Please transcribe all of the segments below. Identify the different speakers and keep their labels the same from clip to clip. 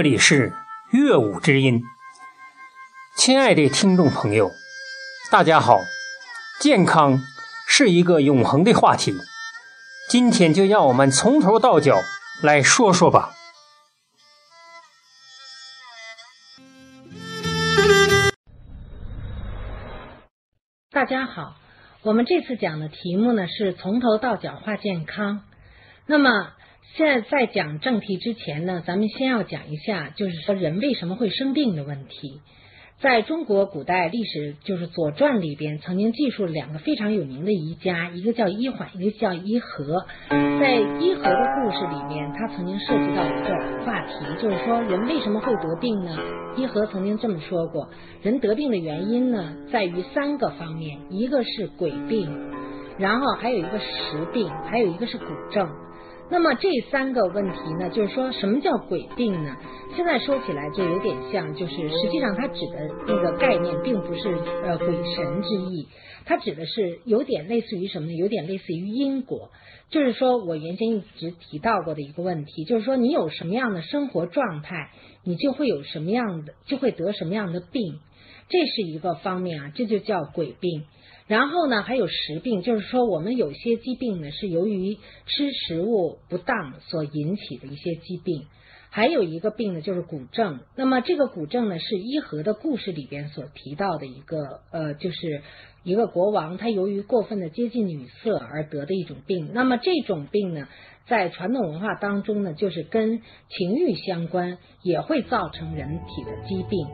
Speaker 1: 这里是乐舞之音，亲爱的听众朋友，大家好。健康是一个永恒的话题，今天就让我们从头到脚来说说吧。
Speaker 2: 大家好，我们这次讲的题目呢是从头到脚话健康。那么现在在讲正题之前呢，咱们先要讲一下，就是说人为什么会生病的问题。在中国古代历史，就是《左传》里边曾经记述了两个非常有名的医家，一个叫医缓，一个叫医和。在医和的故事里面，他曾经涉及到一个话题，就是说人为什么会得病呢？医和曾经这么说过：人得病的原因呢，在于三个方面，一个是鬼病，然后还有一个实病，还有一个是骨症。那么这三个问题呢，就是说什么叫鬼病呢？现在说起来就有点像，就是实际上它指的那个概念并不是呃鬼神之意，它指的是有点类似于什么呢？有点类似于因果，就是说我原先一直提到过的一个问题，就是说你有什么样的生活状态，你就会有什么样的，就会得什么样的病，这是一个方面啊，这就叫鬼病。然后呢，还有实病，就是说我们有些疾病呢是由于吃食物不当所引起的一些疾病。还有一个病呢，就是骨症。那么这个骨症呢，是伊和的故事里边所提到的一个呃，就是一个国王他由于过分的接近女色而得的一种病。那么这种病呢，在传统文化当中呢，就是跟情欲相关，也会造成人体的疾病。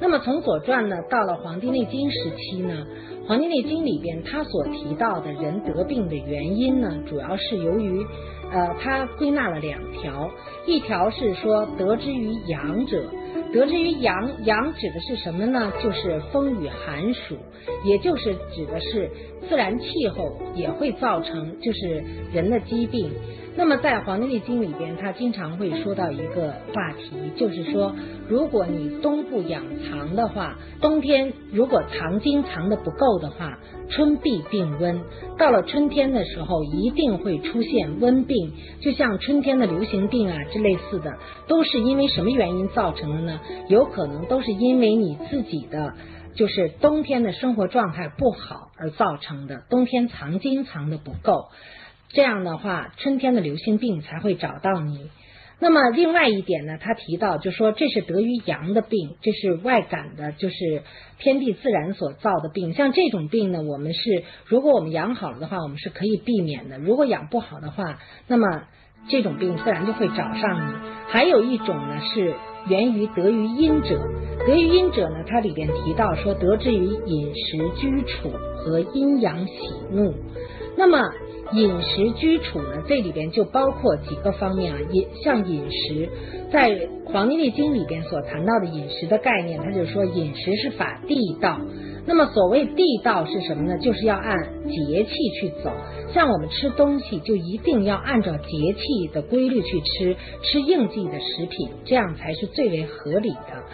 Speaker 2: 那么从《左传》呢，到了《黄帝内经》时期呢。《黄帝内经》里边，他所提到的人得病的原因呢，主要是由于，呃，他归纳了两条，一条是说得之于阳者，得之于阳，阳指的是什么呢？就是风雨寒暑，也就是指的是自然气候也会造成就是人的疾病。那么在《黄帝内经》里边，他经常会说到一个话题，就是说，如果你冬不养藏的话，冬天如果藏精藏的不够的话，春必病温。到了春天的时候，一定会出现温病，就像春天的流行病啊这类似的，都是因为什么原因造成的呢？有可能都是因为你自己的就是冬天的生活状态不好而造成的，冬天藏精藏的不够。这样的话，春天的流行病才会找到你。那么另外一点呢，他提到就说这是得于阳的病，这是外感的，就是天地自然所造的病。像这种病呢，我们是如果我们养好了的话，我们是可以避免的；如果养不好的话，那么这种病自然就会找上你。还有一种呢，是源于得于阴者，得于阴者呢，它里边提到说得之于饮食居处和阴阳喜怒。那么饮食居处呢？这里边就包括几个方面啊。饮像饮食，在《黄帝内经》里边所谈到的饮食的概念，它就说饮食是法地道。那么所谓地道是什么呢？就是要按节气去走。像我们吃东西，就一定要按照节气的规律去吃，吃应季的食品，这样才是最为合理的。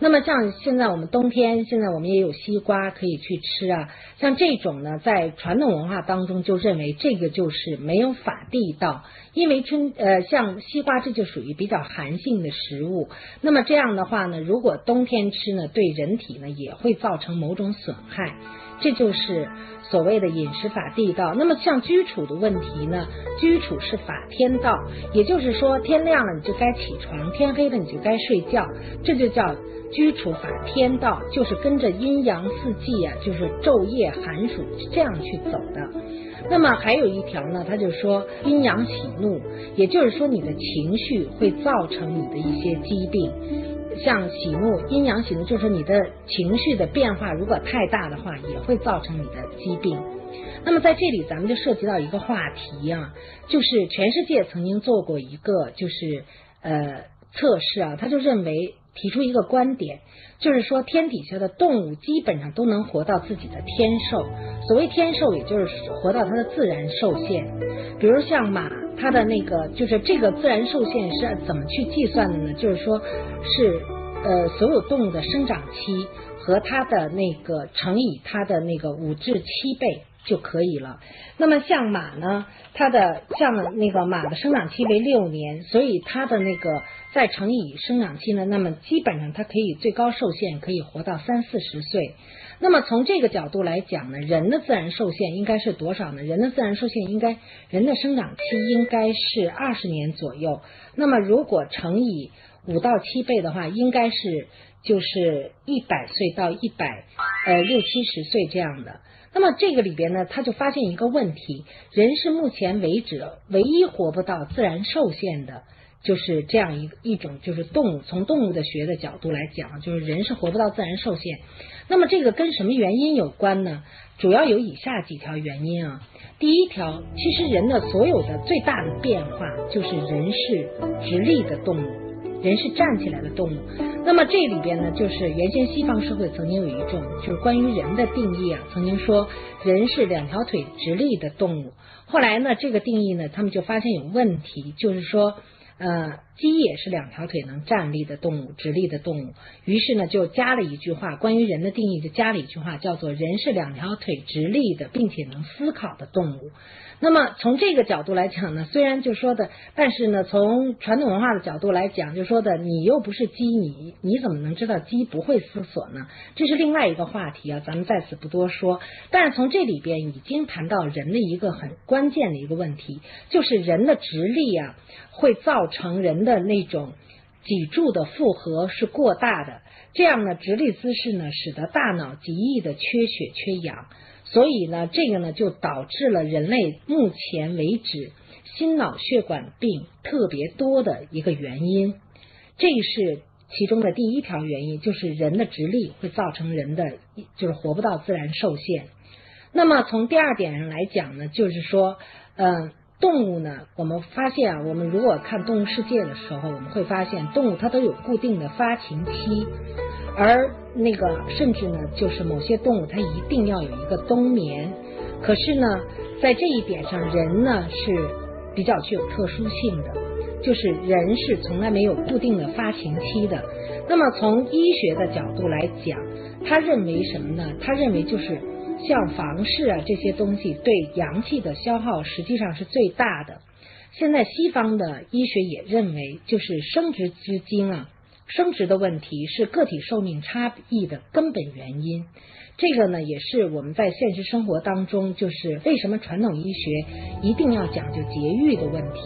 Speaker 2: 那么像现在我们冬天，现在我们也有西瓜可以去吃啊。像这种呢，在传统文化当中就认为这个就是没有法地道，因为春呃像西瓜这就属于比较寒性的食物。那么这样的话呢，如果冬天吃呢，对人体呢也会造成某种损害。这就是所谓的饮食法地道。那么像居处的问题呢，居处是法天道，也就是说天亮了你就该起床，天黑了你就该睡觉，这就叫。居处法天道，就是跟着阴阳四季啊，就是昼夜寒暑这样去走的。那么还有一条呢，他就说阴阳喜怒，也就是说你的情绪会造成你的一些疾病，像喜怒阴阳喜怒，就是说你的情绪的变化如果太大的话，也会造成你的疾病。那么在这里，咱们就涉及到一个话题啊，就是全世界曾经做过一个就是呃测试啊，他就认为。提出一个观点，就是说天底下的动物基本上都能活到自己的天寿。所谓天寿，也就是活到它的自然寿限。比如像马，它的那个就是这个自然寿限是怎么去计算的呢？就是说，是呃所有动物的生长期和它的那个乘以它的那个五至七倍。就可以了。那么像马呢，它的像那个马的生长期为六年，所以它的那个再乘以生长期呢，那么基本上它可以最高寿限可以活到三四十岁。那么从这个角度来讲呢，人的自然寿限应该是多少呢？人的自然寿限应该人的生长期应该是二十年左右。那么如果乘以五到七倍的话，应该是就是一百岁到一百呃六七十岁这样的。那么这个里边呢，他就发现一个问题：人是目前为止唯一活不到自然寿限的。就是这样一一种，就是动物从动物的学的角度来讲，就是人是活不到自然寿限。那么这个跟什么原因有关呢？主要有以下几条原因啊。第一条，其实人的所有的最大的变化就是人是直立的动物，人是站起来的动物。那么这里边呢，就是原先西方社会曾经有一种就是关于人的定义啊，曾经说人是两条腿直立的动物。后来呢，这个定义呢，他们就发现有问题，就是说。呃，鸡也是两条腿能站立的动物，直立的动物。于是呢，就加了一句话，关于人的定义就加了一句话，叫做人是两条腿直立的，并且能思考的动物。那么从这个角度来讲呢，虽然就说的，但是呢，从传统文化的角度来讲，就说的你又不是鸡，你你怎么能知道鸡不会思索呢？这是另外一个话题啊，咱们在此不多说。但是从这里边已经谈到人的一个很关键的一个问题，就是人的直立啊。会造成人的那种脊柱的负荷是过大的，这样呢，直立姿势呢，使得大脑极易的缺血缺氧，所以呢，这个呢就导致了人类目前为止心脑血管病特别多的一个原因。这是其中的第一条原因，就是人的直立会造成人的就是活不到自然寿限。那么从第二点上来讲呢，就是说，嗯。动物呢？我们发现啊，我们如果看动物世界的时候，我们会发现动物它都有固定的发情期，而那个甚至呢，就是某些动物它一定要有一个冬眠。可是呢，在这一点上，人呢是比较具有特殊性的，就是人是从来没有固定的发情期的。那么从医学的角度来讲，他认为什么呢？他认为就是。像房事啊这些东西对阳气的消耗实际上是最大的。现在西方的医学也认为，就是生殖之精啊，生殖的问题是个体寿命差异的根本原因。这个呢，也是我们在现实生活当中，就是为什么传统医学一定要讲究节育的问题，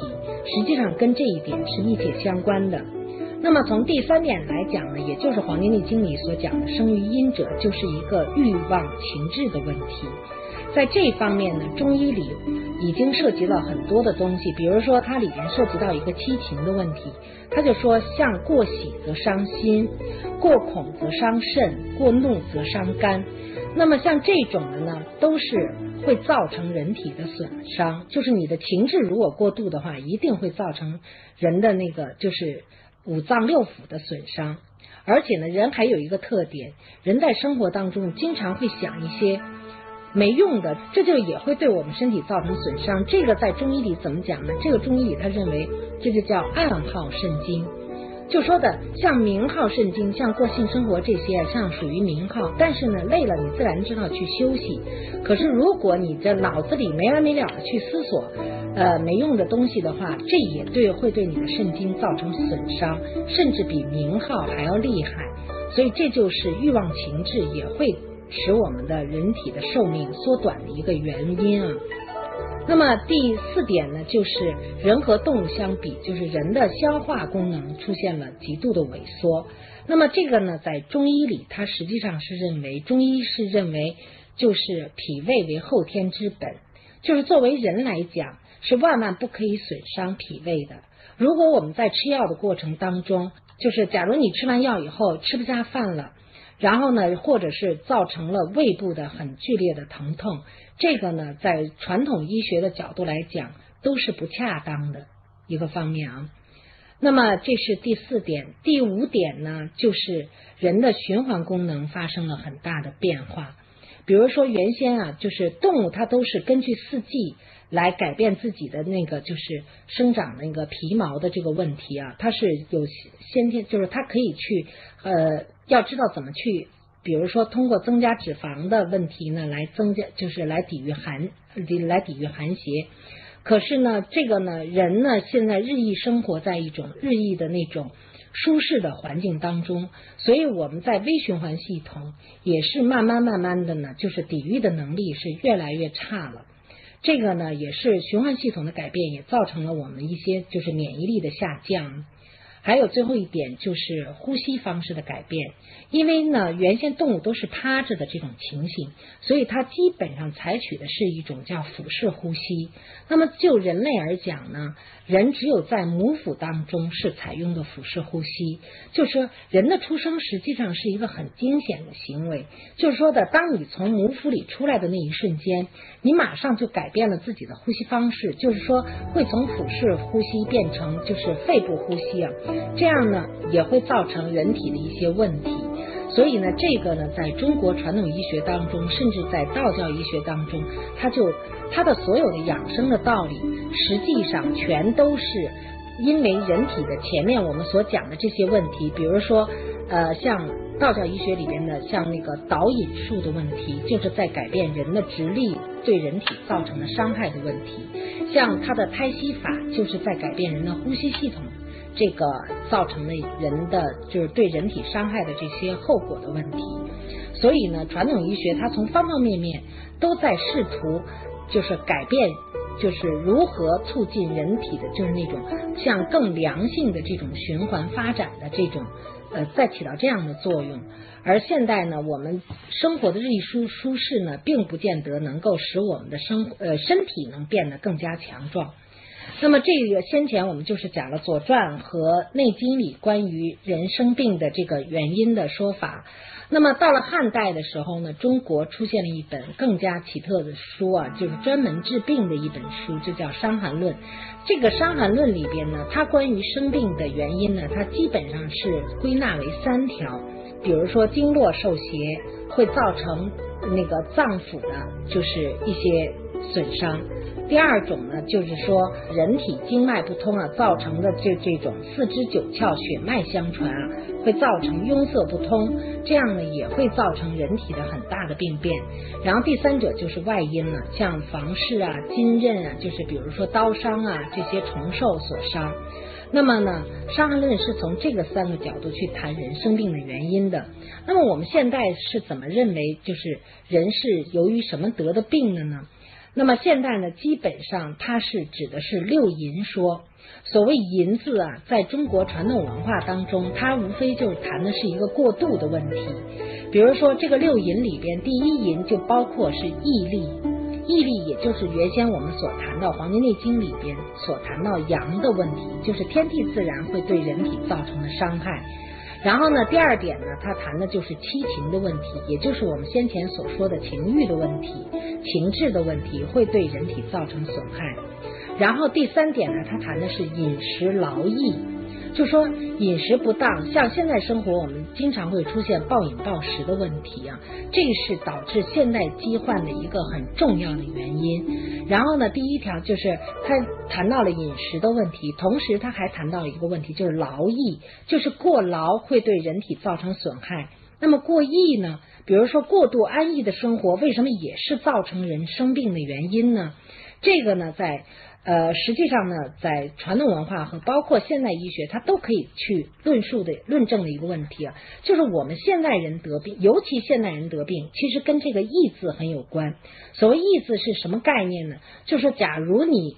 Speaker 2: 实际上跟这一点是密切相关的。那么从第三点来讲呢，也就是《黄帝内经》里所讲的“生于阴者”，就是一个欲望情志的问题。在这方面呢，中医里已经涉及到很多的东西，比如说它里面涉及到一个七情的问题，他就说像过喜则伤心，过恐则伤肾，过怒则伤肝。那么像这种的呢，都是会造成人体的损伤。就是你的情志如果过度的话，一定会造成人的那个就是。五脏六腑的损伤，而且呢，人还有一个特点，人在生活当中经常会想一些没用的，这就也会对我们身体造成损伤。这个在中医里怎么讲呢？这个中医里他认为这就叫暗耗肾精。就说的像名号肾经，像过性生活这些，像属于名号。但是呢，累了你自然知道去休息。可是如果你这脑子里没完没了的去思索，呃，没用的东西的话，这也对会对你的肾经造成损伤，甚至比名号还要厉害。所以这就是欲望情志也会使我们的人体的寿命缩短的一个原因啊。那么第四点呢，就是人和动物相比，就是人的消化功能出现了极度的萎缩。那么这个呢，在中医里，它实际上是认为，中医是认为，就是脾胃为后天之本，就是作为人来讲，是万万不可以损伤脾胃的。如果我们在吃药的过程当中，就是假如你吃完药以后吃不下饭了。然后呢，或者是造成了胃部的很剧烈的疼痛，这个呢，在传统医学的角度来讲，都是不恰当的一个方面啊。那么这是第四点，第五点呢，就是人的循环功能发生了很大的变化。比如说原先啊，就是动物它都是根据四季来改变自己的那个就是生长那个皮毛的这个问题啊，它是有先天，就是它可以去呃。要知道怎么去比如说通过增加脂肪的问题呢，来增加就是来抵御寒，来抵御寒邪。可是呢，这个呢，人呢现在日益生活在一种日益的那种舒适的环境当中，所以我们在微循环系统也是慢慢慢慢的呢，就是抵御的能力是越来越差了。这个呢，也是循环系统的改变，也造成了我们一些就是免疫力的下降。还有最后一点就是呼吸方式的改变，因为呢，原先动物都是趴着的这种情形，所以它基本上采取的是一种叫俯式呼吸。那么就人类而讲呢，人只有在母腹当中是采用的俯式呼吸，就是说人的出生实际上是一个很惊险的行为，就是说的，当你从母腹里出来的那一瞬间，你马上就改变了自己的呼吸方式，就是说会从俯式呼吸变成就是肺部呼吸啊。这样呢，也会造成人体的一些问题。所以呢，这个呢，在中国传统医学当中，甚至在道教医学当中，它就它的所有的养生的道理，实际上全都是因为人体的前面我们所讲的这些问题，比如说呃，像道教医学里边的像那个导引术的问题，就是在改变人的直立对人体造成的伤害的问题；像它的胎息法，就是在改变人的呼吸系统。这个造成了人的就是对人体伤害的这些后果的问题，所以呢，传统医学它从方方面面都在试图就是改变，就是如何促进人体的，就是那种向更良性的这种循环发展的这种呃，在起到这样的作用。而现代呢，我们生活的日益舒舒适呢，并不见得能够使我们的生呃身体能变得更加强壮。那么这个先前我们就是讲了《左传》和《内经》里关于人生病的这个原因的说法。那么到了汉代的时候呢，中国出现了一本更加奇特的书啊，就是专门治病的一本书，就叫《伤寒论》。这个《伤寒论》里边呢，它关于生病的原因呢，它基本上是归纳为三条，比如说经络受邪会造成那个脏腑的，就是一些损伤。第二种呢，就是说人体经脉不通啊，造成的这这种四肢九窍血脉相传啊，会造成壅塞不通，这样呢也会造成人体的很大的病变。然后第三者就是外因了，像房事啊、金刃啊，就是比如说刀伤啊这些虫兽所伤。那么呢，《伤寒论》是从这个三个角度去谈人生病的原因的。那么我们现在是怎么认为，就是人是由于什么得的病的呢？那么现在呢，基本上它是指的是六淫说。所谓淫字啊，在中国传统文化当中，它无非就是谈的是一个过度的问题。比如说这个六淫里边，第一淫就包括是毅力，毅力也就是原先我们所谈到《黄帝内经》里边所谈到阳的问题，就是天地自然会对人体造成的伤害。然后呢，第二点呢，他谈的就是七情的问题，也就是我们先前所说的情欲的问题、情志的问题，会对人体造成损害。然后第三点呢，他谈的是饮食劳逸。就说饮食不当，像现在生活，我们经常会出现暴饮暴食的问题啊，这是导致现代疾患的一个很重要的原因。然后呢，第一条就是他谈到了饮食的问题，同时他还谈到了一个问题，就是劳逸，就是过劳会对人体造成损害。那么过逸呢？比如说过度安逸的生活，为什么也是造成人生病的原因呢？这个呢，在。呃，实际上呢，在传统文化和包括现代医学，它都可以去论述的、论证的一个问题啊，就是我们现代人得病，尤其现代人得病，其实跟这个“意”字很有关。所谓“意”字是什么概念呢？就是，假如你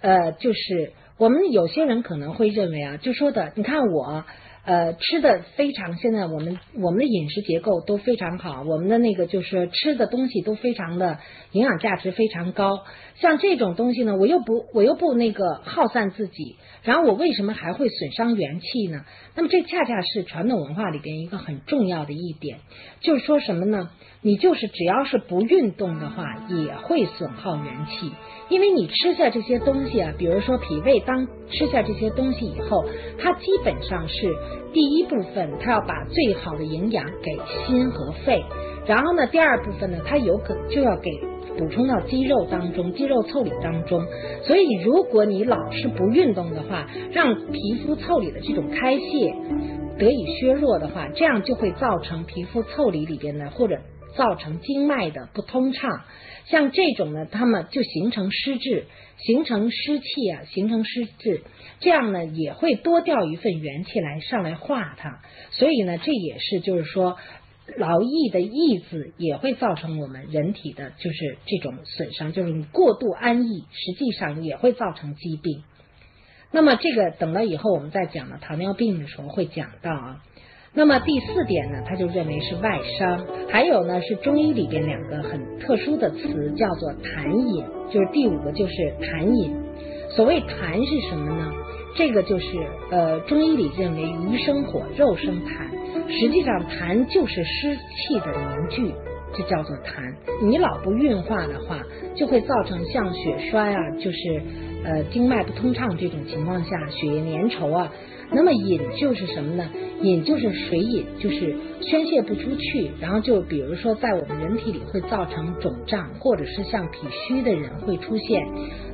Speaker 2: 呃，就是我们有些人可能会认为啊，就说的，你看我。呃，吃的非常，现在我们我们的饮食结构都非常好，我们的那个就是吃的东西都非常的营养价值非常高。像这种东西呢，我又不我又不那个耗散自己，然后我为什么还会损伤元气呢？那么这恰恰是传统文化里边一个很重要的一点，就是说什么呢？你就是只要是不运动的话，也会损耗元气。因为你吃下这些东西啊，比如说脾胃当吃下这些东西以后，它基本上是第一部分，它要把最好的营养给心和肺，然后呢，第二部分呢，它有可就要给补充到肌肉当中、肌肉腠理当中。所以，如果你老是不运动的话，让皮肤腠理的这种开泄得以削弱的话，这样就会造成皮肤腠理里边的或者造成经脉的不通畅。像这种呢，它们就形成湿滞，形成湿气啊，形成湿滞，这样呢也会多掉一份元气来上来化它。所以呢，这也是就是说。劳逸的逸字也会造成我们人体的，就是这种损伤，就是你过度安逸，实际上也会造成疾病。那么这个等到以后我们再讲了糖尿病的时候会讲到啊。那么第四点呢，他就认为是外伤，还有呢是中医里边两个很特殊的词叫做痰饮，就是第五个就是痰饮。所谓痰是什么呢？这个就是呃中医里认为鱼生火，肉生痰。实际上，痰就是湿气的凝聚，就叫做痰。你老不运化的话，就会造成像血栓啊，就是呃经脉不通畅这种情况下，血液粘稠啊。那么饮就是什么呢？饮就是水饮，就是宣泄不出去，然后就比如说在我们人体里会造成肿胀，或者是像脾虚的人会出现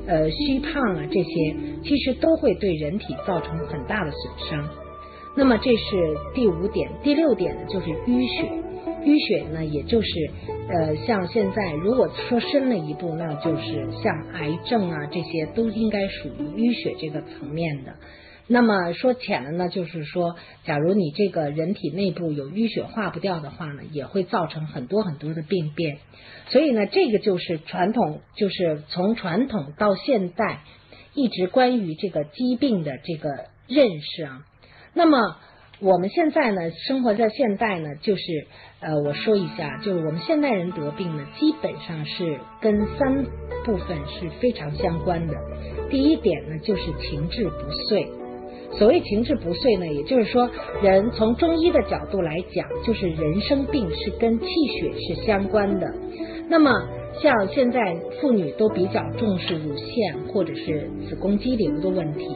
Speaker 2: 呃虚胖啊这些，其实都会对人体造成很大的损伤。那么这是第五点，第六点呢就是淤血，淤血呢也就是呃像现在如果说深了一步，那就是像癌症啊这些都应该属于淤血这个层面的。那么说浅了呢，就是说假如你这个人体内部有淤血化不掉的话呢，也会造成很多很多的病变。所以呢，这个就是传统，就是从传统到现代一直关于这个疾病的这个认识啊。那么我们现在呢，生活在现代呢，就是呃，我说一下，就是我们现代人得病呢，基本上是跟三部分是非常相关的。第一点呢，就是情志不遂。所谓情志不遂呢，也就是说，人从中医的角度来讲，就是人生病是跟气血是相关的。那么像现在妇女都比较重视乳腺或者是子宫肌瘤的问题。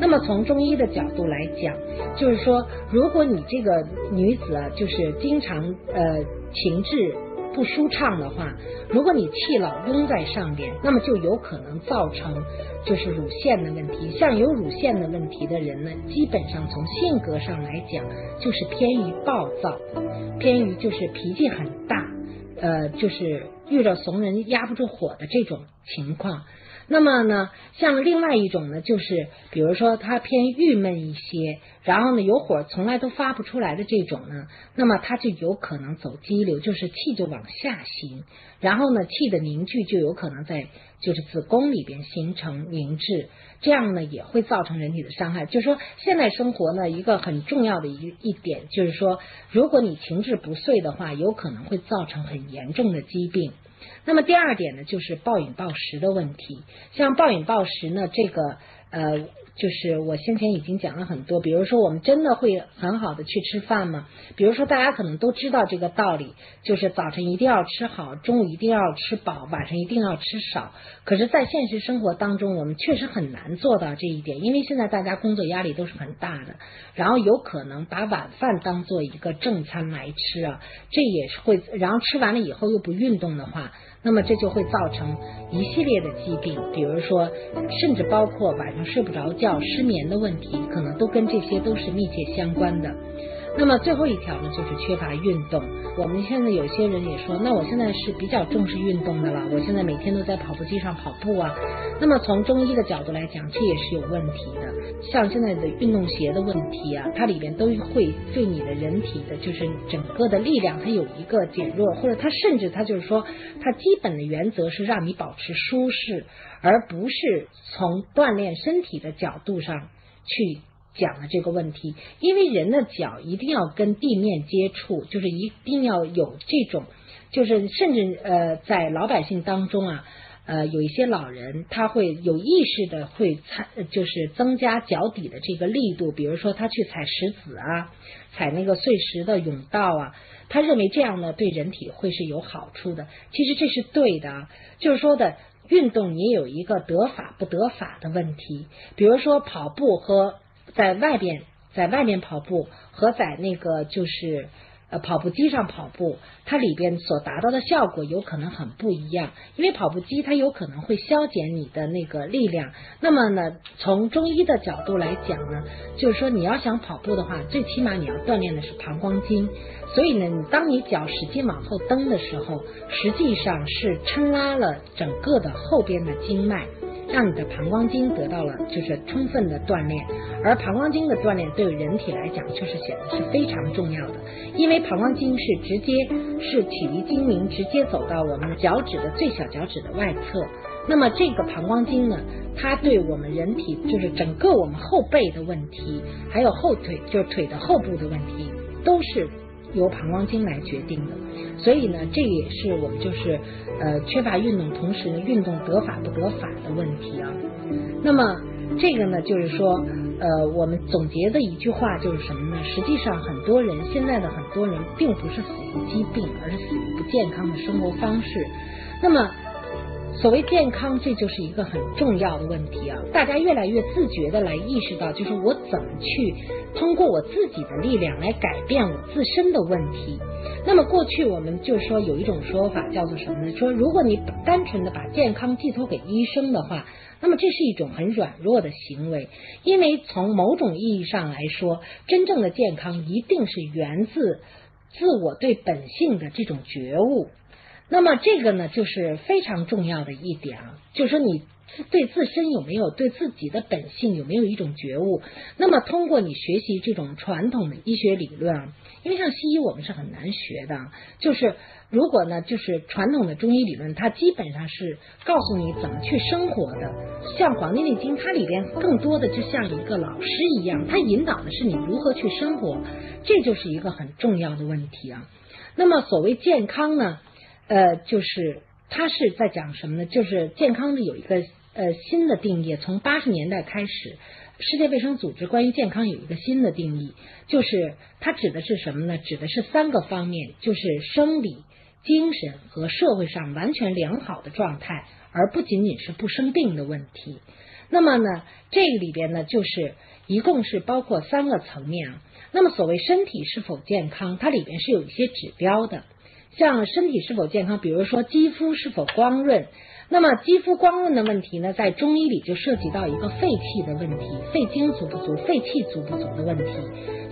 Speaker 2: 那么从中医的角度来讲，就是说，如果你这个女子啊，就是经常呃情志不舒畅的话，如果你气老拥在上边，那么就有可能造成就是乳腺的问题。像有乳腺的问题的人呢，基本上从性格上来讲，就是偏于暴躁，偏于就是脾气很大，呃，就是遇着怂人压不住火的这种情况。那么呢，像另外一种呢，就是比如说他偏郁闷一些，然后呢有火从来都发不出来的这种呢，那么他就有可能走激流，就是气就往下行，然后呢气的凝聚就有可能在就是子宫里边形成凝滞，这样呢也会造成人体的伤害。就是说现代生活呢一个很重要的一一点就是说，如果你情志不遂的话，有可能会造成很严重的疾病。那么第二点呢，就是暴饮暴食的问题。像暴饮暴食呢，这个呃。就是我先前已经讲了很多，比如说我们真的会很好的去吃饭吗？比如说大家可能都知道这个道理，就是早晨一定要吃好，中午一定要吃饱，晚上一定要吃少。可是，在现实生活当中，我们确实很难做到这一点，因为现在大家工作压力都是很大的，然后有可能把晚饭当做一个正餐来吃啊，这也是会，然后吃完了以后又不运动的话。那么这就会造成一系列的疾病，比如说，甚至包括晚上睡不着觉、失眠的问题，可能都跟这些都是密切相关的。那么最后一条呢，就是缺乏运动。我们现在有些人也说，那我现在是比较重视运动的了，我现在每天都在跑步机上跑步啊。那么从中医的角度来讲，这也是有问题的。像现在的运动鞋的问题啊，它里边都会对你的人体的，就是整个的力量，它有一个减弱，或者它甚至它就是说，它基本的原则是让你保持舒适，而不是从锻炼身体的角度上去。讲的这个问题，因为人的脚一定要跟地面接触，就是一定要有这种，就是甚至呃，在老百姓当中啊，呃，有一些老人他会有意识的会踩，就是增加脚底的这个力度，比如说他去踩石子啊，踩那个碎石的甬道啊，他认为这样呢对人体会是有好处的。其实这是对的，就是说的运动也有一个得法不得法的问题，比如说跑步和。在外边，在外面跑步和在那个就是呃跑步机上跑步，它里边所达到的效果有可能很不一样，因为跑步机它有可能会消减你的那个力量。那么呢，从中医的角度来讲呢，就是说你要想跑步的话，最起码你要锻炼的是膀胱经。所以呢，你当你脚使劲往后蹬的时候，实际上是撑拉了整个的后边的经脉。让你的膀胱经得到了就是充分的锻炼，而膀胱经的锻炼对人体来讲就是显得是非常重要的，因为膀胱经是直接是起离经明，直接走到我们脚趾的最小脚趾的外侧。那么这个膀胱经呢，它对我们人体就是整个我们后背的问题，还有后腿就是腿的后部的问题，都是由膀胱经来决定的。所以呢，这也是我们就是呃缺乏运动，同时呢运动得法不得法的问题啊。那么这个呢，就是说呃我们总结的一句话就是什么呢？实际上很多人现在的很多人并不是死于疾病，而是死于不健康的生活方式。那么。所谓健康，这就是一个很重要的问题啊！大家越来越自觉的来意识到，就是我怎么去通过我自己的力量来改变我自身的问题。那么过去我们就说有一种说法叫做什么呢？说如果你单纯的把健康寄托给医生的话，那么这是一种很软弱的行为，因为从某种意义上来说，真正的健康一定是源自自我对本性的这种觉悟。那么这个呢，就是非常重要的一点啊，就是说你对自身有没有对自己的本性有没有一种觉悟？那么通过你学习这种传统的医学理论啊，因为像西医我们是很难学的，就是如果呢，就是传统的中医理论，它基本上是告诉你怎么去生活的。像《黄帝内经》，它里边更多的就像一个老师一样，它引导的是你如何去生活，这就是一个很重要的问题啊。那么所谓健康呢？呃，就是他是在讲什么呢？就是健康的有一个呃新的定义，从八十年代开始，世界卫生组织关于健康有一个新的定义，就是它指的是什么呢？指的是三个方面，就是生理、精神和社会上完全良好的状态，而不仅仅是不生病的问题。那么呢，这个里边呢，就是一共是包括三个层面啊。那么所谓身体是否健康，它里边是有一些指标的。像身体是否健康，比如说肌肤是否光润，那么肌肤光润的问题呢，在中医里就涉及到一个肺气的问题，肺精足不足、肺气足不足的问题，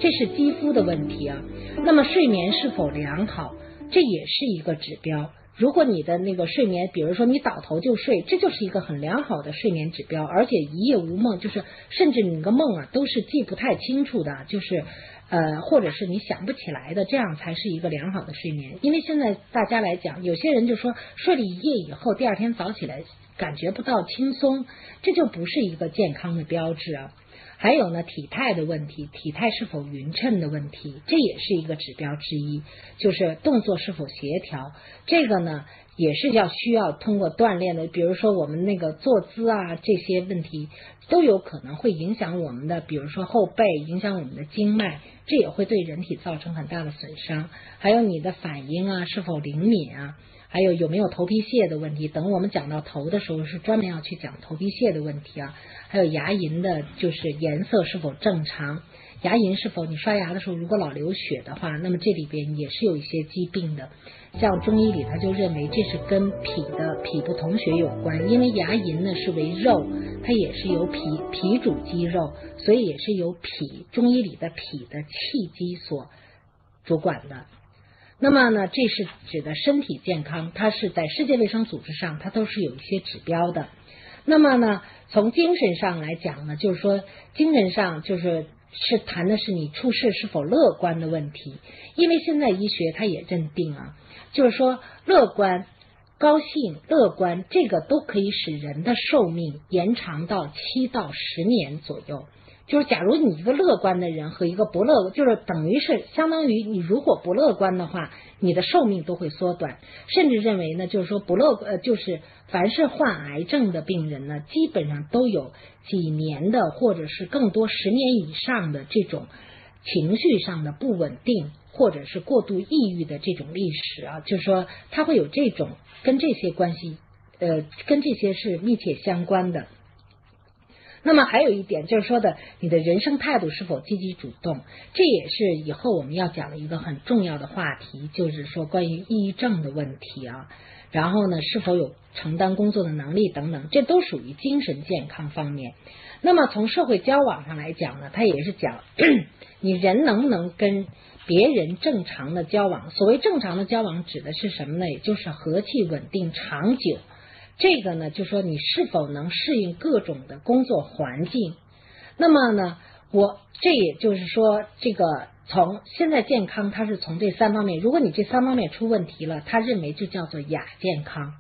Speaker 2: 这是肌肤的问题啊。那么睡眠是否良好，这也是一个指标。如果你的那个睡眠，比如说你倒头就睡，这就是一个很良好的睡眠指标，而且一夜无梦，就是甚至你个梦啊都是记不太清楚的，就是。呃，或者是你想不起来的，这样才是一个良好的睡眠。因为现在大家来讲，有些人就说睡了一夜以后，第二天早起来感觉不到轻松，这就不是一个健康的标志啊。还有呢，体态的问题，体态是否匀称的问题，这也是一个指标之一。就是动作是否协调，这个呢。也是要需要通过锻炼的，比如说我们那个坐姿啊，这些问题都有可能会影响我们的，比如说后背，影响我们的经脉，这也会对人体造成很大的损伤。还有你的反应啊，是否灵敏啊？还有有没有头皮屑的问题？等我们讲到头的时候，是专门要去讲头皮屑的问题啊。还有牙龈的，就是颜色是否正常？牙龈是否你刷牙的时候如果老流血的话，那么这里边也是有一些疾病的。像中医里他就认为这是跟脾的脾不统血有关，因为牙龈呢是为肉，它也是由脾脾主肌肉，所以也是由脾中医里的脾的气机所主管的。那么呢，这是指的身体健康，它是在世界卫生组织上它都是有一些指标的。那么呢，从精神上来讲呢，就是说精神上就是是谈的是你处事是否乐观的问题，因为现在医学它也认定啊。就是说，乐观、高兴、乐观，这个都可以使人的寿命延长到七到十年左右。就是假如你一个乐观的人和一个不乐，就是等于是相当于你如果不乐观的话，你的寿命都会缩短。甚至认为呢，就是说不乐呃，就是凡是患癌症的病人呢，基本上都有几年的或者是更多十年以上的这种情绪上的不稳定。或者是过度抑郁的这种历史啊，就是说他会有这种跟这些关系，呃，跟这些是密切相关的。那么还有一点就是说的，你的人生态度是否积极主动，这也是以后我们要讲的一个很重要的话题，就是说关于抑郁症的问题啊。然后呢，是否有承担工作的能力等等，这都属于精神健康方面。那么从社会交往上来讲呢，它也是讲你人能不能跟别人正常的交往。所谓正常的交往指的是什么呢？也就是和气、稳定、长久。这个呢，就说你是否能适应各种的工作环境。那么呢，我这也就是说，这个从现在健康，它是从这三方面。如果你这三方面出问题了，他认为就叫做亚健康，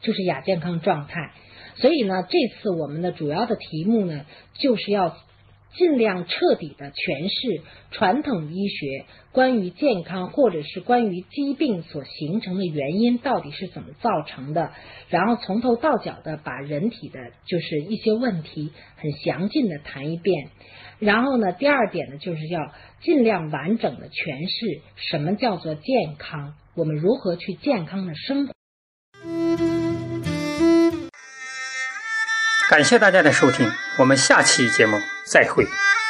Speaker 2: 就是亚健康状态。所以呢，这次我们的主要的题目呢，就是要。尽量彻底的诠释传统医学关于健康或者是关于疾病所形成的原因到底是怎么造成的，然后从头到脚的把人体的就是一些问题很详尽的谈一遍。然后呢，第二点呢，就是要尽量完整的诠释什么叫做健康，我们如何去健康的生活。
Speaker 1: 感谢大家的收听，我们下期节目再会。